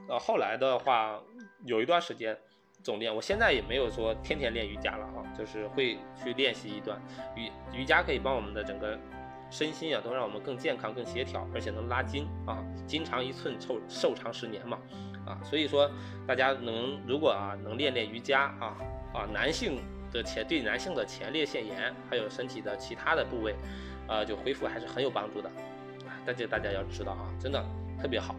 呃，后来的话有一段时间总练，我现在也没有说天天练瑜伽了啊，就是会去练习一段瑜瑜伽，可以帮我们的整个身心啊，都让我们更健康、更协调，而且能拉筋啊，筋长一寸，寿寿长十年嘛啊，所以说大家能如果啊能练练瑜伽啊啊，男性。的前对男性的前列腺炎，还有身体的其他的部位，呃，就恢复还是很有帮助的，但这大家要知道啊，真的特别好。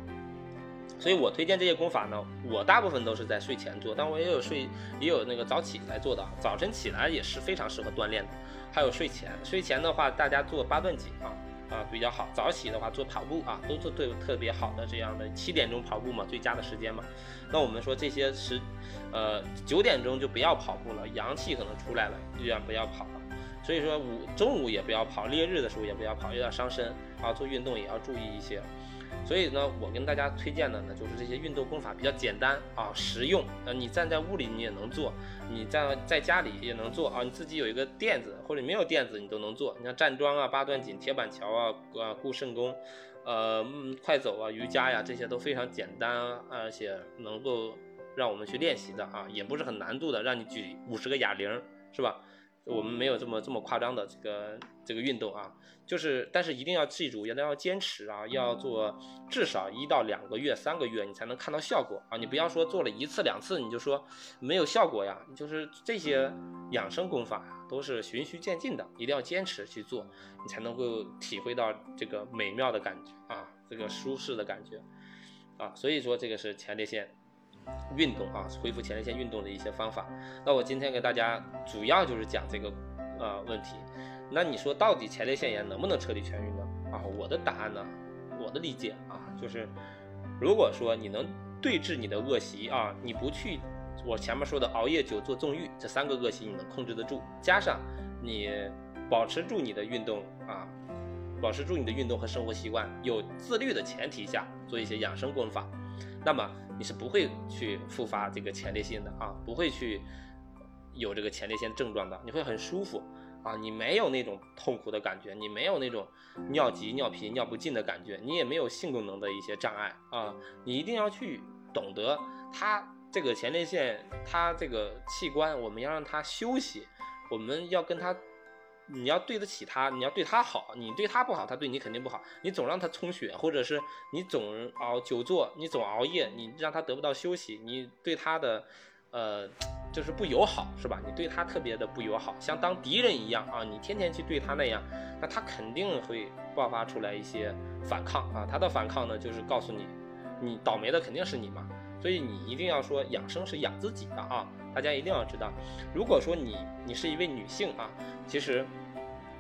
所以我推荐这些功法呢，我大部分都是在睡前做，但我也有睡，也有那个早起来做的，早晨起来也是非常适合锻炼的。还有睡前，睡前的话，大家做八段锦啊。啊，比较好。早起的话做跑步啊，都是对特别好的这样的七点钟跑步嘛，最佳的时间嘛。那我们说这些时，呃，九点钟就不要跑步了，阳气可能出来了，依然不要跑了。所以说午中午也不要跑，烈日的时候也不要跑，有点伤身啊。做运动也要注意一些。所以呢，我跟大家推荐的呢，就是这些运动功法比较简单啊，实用。呃，你站在屋里你也能做，你在在家里也能做啊。你自己有一个垫子或者没有垫子你都能做。你像站桩啊、八段锦、铁板桥啊、啊固肾功，呃，快走啊、瑜伽呀，这些都非常简单，而且能够让我们去练习的啊，也不是很难度的，让你举五十个哑铃，是吧？我们没有这么这么夸张的这个这个运动啊，就是，但是一定要记住，一定要坚持啊，要做至少一到两个月、三个月，你才能看到效果啊。你不要说做了一次两次你就说没有效果呀，就是这些养生功法呀，都是循序渐进的，一定要坚持去做，你才能够体会到这个美妙的感觉啊，这个舒适的感觉啊。所以说这个是前列腺。运动啊，恢复前列腺运动的一些方法。那我今天给大家主要就是讲这个呃问题。那你说到底前列腺炎能不能彻底痊愈呢？啊，我的答案呢，我的理解啊，就是如果说你能对治你的恶习啊，你不去我前面说的熬夜、久坐、纵欲这三个恶习，你能控制得住，加上你保持住你的运动啊，保持住你的运动和生活习惯，有自律的前提下做一些养生功法，那么你是不会去复发这个前列腺的啊，不会去有这个前列腺症状的，你会很舒服啊，你没有那种痛苦的感觉，你没有那种尿急、尿频、尿不尽的感觉，你也没有性功能的一些障碍啊，你一定要去懂得它这个前列腺，它这个器官，我们要让它休息，我们要跟它。你要对得起他，你要对他好，你对他不好，他对你肯定不好。你总让他充血，或者是你总熬久坐，你总熬夜，你让他得不到休息，你对他的，呃，就是不友好，是吧？你对他特别的不友好，像当敌人一样啊！你天天去对他那样，那他肯定会爆发出来一些反抗啊！他的反抗呢，就是告诉你，你倒霉的肯定是你嘛。所以你一定要说养生是养自己的啊！大家一定要知道，如果说你你是一位女性啊，其实。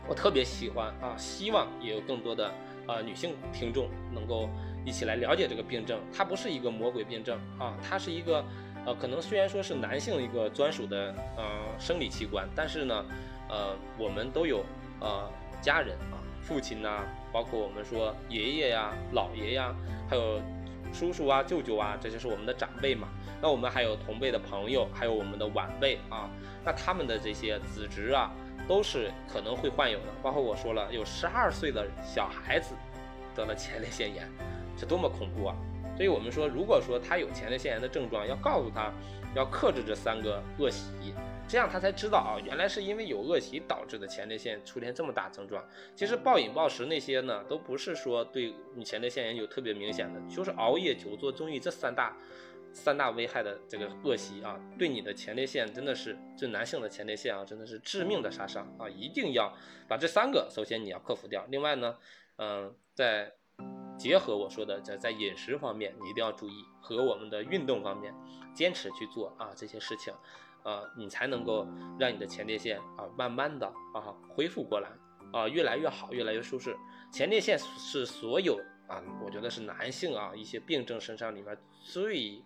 我特别喜欢啊，希望也有更多的呃女性听众能够一起来了解这个病症。它不是一个魔鬼病症啊，它是一个呃，可能虽然说是男性一个专属的呃生理器官，但是呢，呃，我们都有呃家人啊，父亲呐，包括我们说爷爷呀、姥爷呀，还有叔叔啊、舅舅啊，这就是我们的长辈嘛。那我们还有同辈的朋友，还有我们的晚辈啊，那他们的这些子侄啊。都是可能会患有的，包括我说了，有十二岁的小孩子得了前列腺炎，这多么恐怖啊！所以我们说，如果说他有前列腺炎的症状，要告诉他要克制这三个恶习，这样他才知道啊，原来是因为有恶习导致的前列腺出现这么大症状。其实暴饮暴食那些呢，都不是说对你前列腺炎有特别明显的，就是熬夜、久坐、综艺这三大。三大危害的这个恶习啊，对你的前列腺真的是，对男性的前列腺啊，真的是致命的杀伤啊！一定要把这三个，首先你要克服掉。另外呢，嗯，在结合我说的，在在饮食方面，你一定要注意，和我们的运动方面，坚持去做啊这些事情，啊，你才能够让你的前列腺啊，慢慢的啊恢复过来啊，越来越好，越来越舒适。前列腺是所有。啊，我觉得是男性啊，一些病症身上里面最，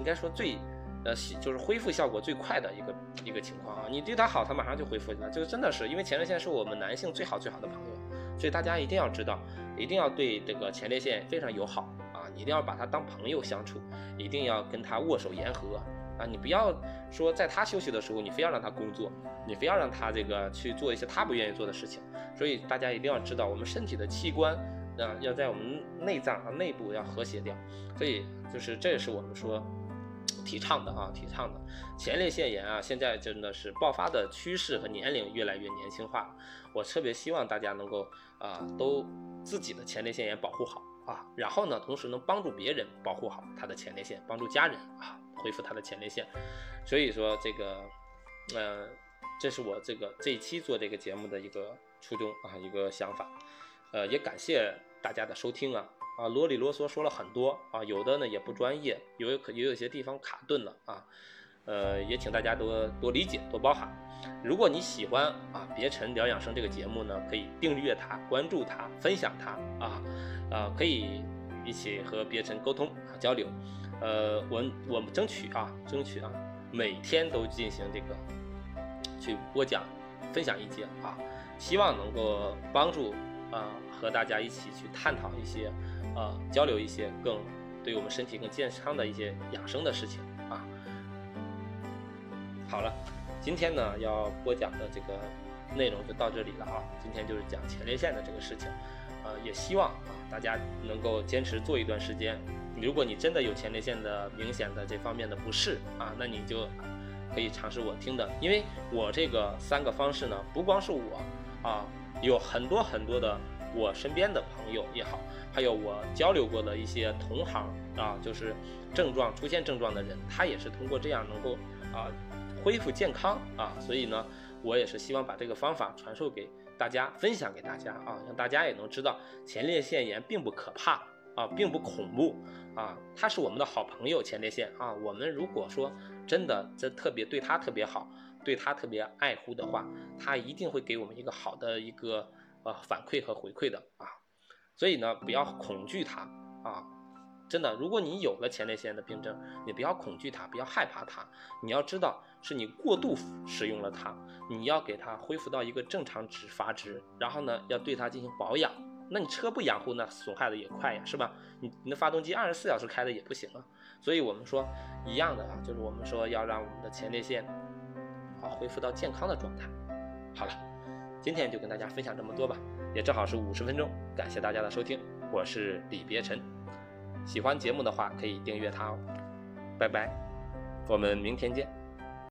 应该说最，呃，就是恢复效果最快的一个一个情况啊。你对他好，他马上就恢复了。就真的是，因为前列腺是我们男性最好最好的朋友，所以大家一定要知道，一定要对这个前列腺非常友好啊，你一定要把他当朋友相处，一定要跟他握手言和啊。你不要说在他休息的时候，你非要让他工作，你非要让他这个去做一些他不愿意做的事情。所以大家一定要知道，我们身体的器官。啊，要在我们内脏啊内部要和谐掉，所以就是这也是我们说提倡的啊，提倡的前列腺炎啊，现在真的是爆发的趋势和年龄越来越年轻化，我特别希望大家能够啊，都自己的前列腺炎保护好啊，然后呢，同时能帮助别人保护好他的前列腺，帮助家人啊恢复他的前列腺，所以说这个，呃，这是我这个这一期做这个节目的一个初衷啊，一个想法。呃，也感谢大家的收听啊啊，啰里啰嗦说了很多啊，有的呢也不专业，有可也有些地方卡顿了啊，呃，也请大家多多理解多包涵。如果你喜欢啊别沉聊养生这个节目呢，可以订阅它、关注它、分享它啊啊，可以一起和别尘沟通啊交流。呃，我我们争取啊，争取啊，每天都进行这个去播讲、分享一节啊，希望能够帮助。啊，和大家一起去探讨一些，呃，交流一些更对我们身体更健康的一些养生的事情啊。好了，今天呢要播讲的这个内容就到这里了啊。今天就是讲前列腺的这个事情，呃，也希望啊大家能够坚持做一段时间。如果你真的有前列腺的明显的这方面的不适啊，那你就可以尝试我听的，因为我这个三个方式呢，不光是我啊。有很多很多的我身边的朋友也好，还有我交流过的一些同行啊，就是症状出现症状的人，他也是通过这样能够啊恢复健康啊，所以呢，我也是希望把这个方法传授给大家，分享给大家啊，让大家也能知道前列腺炎并不可怕啊，并不恐怖啊，它是我们的好朋友前列腺啊，我们如果说真的这特别对他特别好。对他特别爱护的话，他一定会给我们一个好的一个呃反馈和回馈的啊，所以呢，不要恐惧他啊，真的，如果你有了前列腺的病症，你不要恐惧它，不要害怕它，你要知道是你过度使用了它，你要给它恢复到一个正常值阀值，然后呢，要对它进行保养。那你车不养护，那损害的也快呀，是吧？你你的发动机二十四小时开的也不行啊。所以我们说一样的啊，就是我们说要让我们的前列腺啊恢复到健康的状态。好了，今天就跟大家分享这么多吧，也正好是五十分钟，感谢大家的收听，我是李别尘。喜欢节目的话，可以订阅它哦。拜拜，我们明天见。